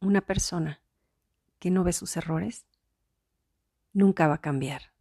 una persona que no ve sus errores nunca va a cambiar.